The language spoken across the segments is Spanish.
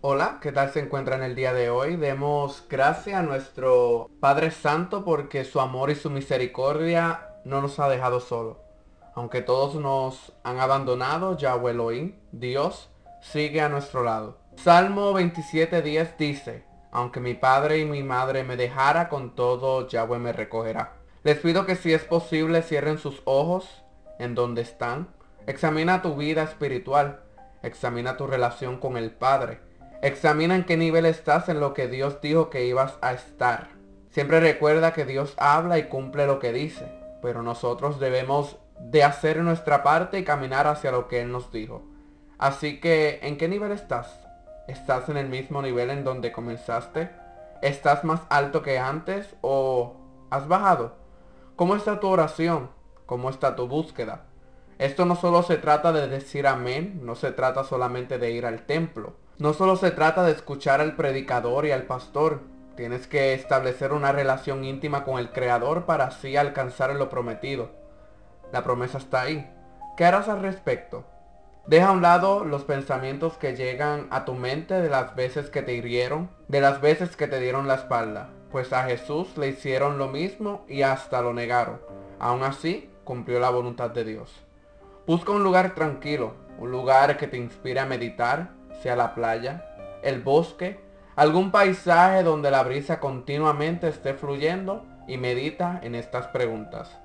Hola, ¿qué tal se encuentra en el día de hoy? Demos gracias a nuestro Padre Santo porque su amor y su misericordia no nos ha dejado solo. Aunque todos nos han abandonado, Yahweh Elohim, Dios, sigue a nuestro lado. Salmo 27.10 dice, aunque mi padre y mi madre me dejara, con todo Yahweh me recogerá. Les pido que si es posible cierren sus ojos en donde están. Examina tu vida espiritual. Examina tu relación con el Padre. Examina en qué nivel estás en lo que Dios dijo que ibas a estar. Siempre recuerda que Dios habla y cumple lo que dice, pero nosotros debemos de hacer nuestra parte y caminar hacia lo que Él nos dijo. Así que, ¿en qué nivel estás? ¿Estás en el mismo nivel en donde comenzaste? ¿Estás más alto que antes o has bajado? ¿Cómo está tu oración? ¿Cómo está tu búsqueda? Esto no solo se trata de decir amén, no se trata solamente de ir al templo. No solo se trata de escuchar al predicador y al pastor. Tienes que establecer una relación íntima con el Creador para así alcanzar lo prometido. La promesa está ahí. ¿Qué harás al respecto? Deja a un lado los pensamientos que llegan a tu mente de las veces que te hirieron, de las veces que te dieron la espalda, pues a Jesús le hicieron lo mismo y hasta lo negaron. Aún así, cumplió la voluntad de Dios. Busca un lugar tranquilo, un lugar que te inspire a meditar, sea la playa, el bosque, algún paisaje donde la brisa continuamente esté fluyendo y medita en estas preguntas.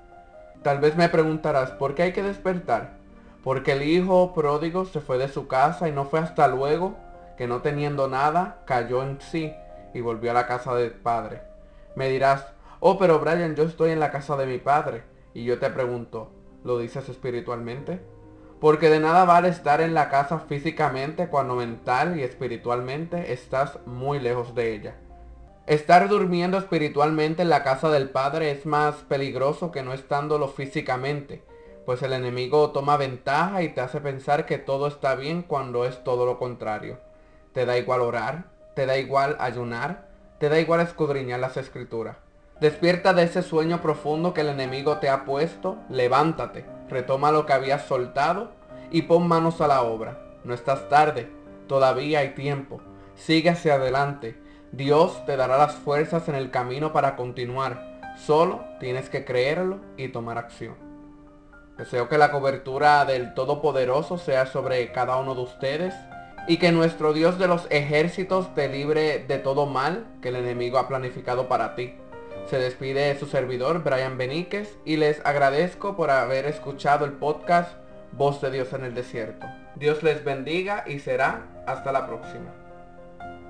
Tal vez me preguntarás, ¿por qué hay que despertar? porque el hijo pródigo se fue de su casa y no fue hasta luego que no teniendo nada cayó en sí y volvió a la casa del padre. Me dirás, oh pero Brian, yo estoy en la casa de mi padre. Y yo te pregunto, ¿lo dices espiritualmente? Porque de nada vale estar en la casa físicamente cuando mental y espiritualmente estás muy lejos de ella. Estar durmiendo espiritualmente en la casa del Padre es más peligroso que no estándolo físicamente pues el enemigo toma ventaja y te hace pensar que todo está bien cuando es todo lo contrario. Te da igual orar, te da igual ayunar, te da igual escudriñar las escrituras. Despierta de ese sueño profundo que el enemigo te ha puesto, levántate, retoma lo que habías soltado y pon manos a la obra. No estás tarde, todavía hay tiempo. Sigue hacia adelante. Dios te dará las fuerzas en el camino para continuar. Solo tienes que creerlo y tomar acción. Deseo que la cobertura del Todopoderoso sea sobre cada uno de ustedes y que nuestro Dios de los ejércitos te libre de todo mal que el enemigo ha planificado para ti. Se despide su servidor Brian Beníquez y les agradezco por haber escuchado el podcast Voz de Dios en el Desierto. Dios les bendiga y será hasta la próxima.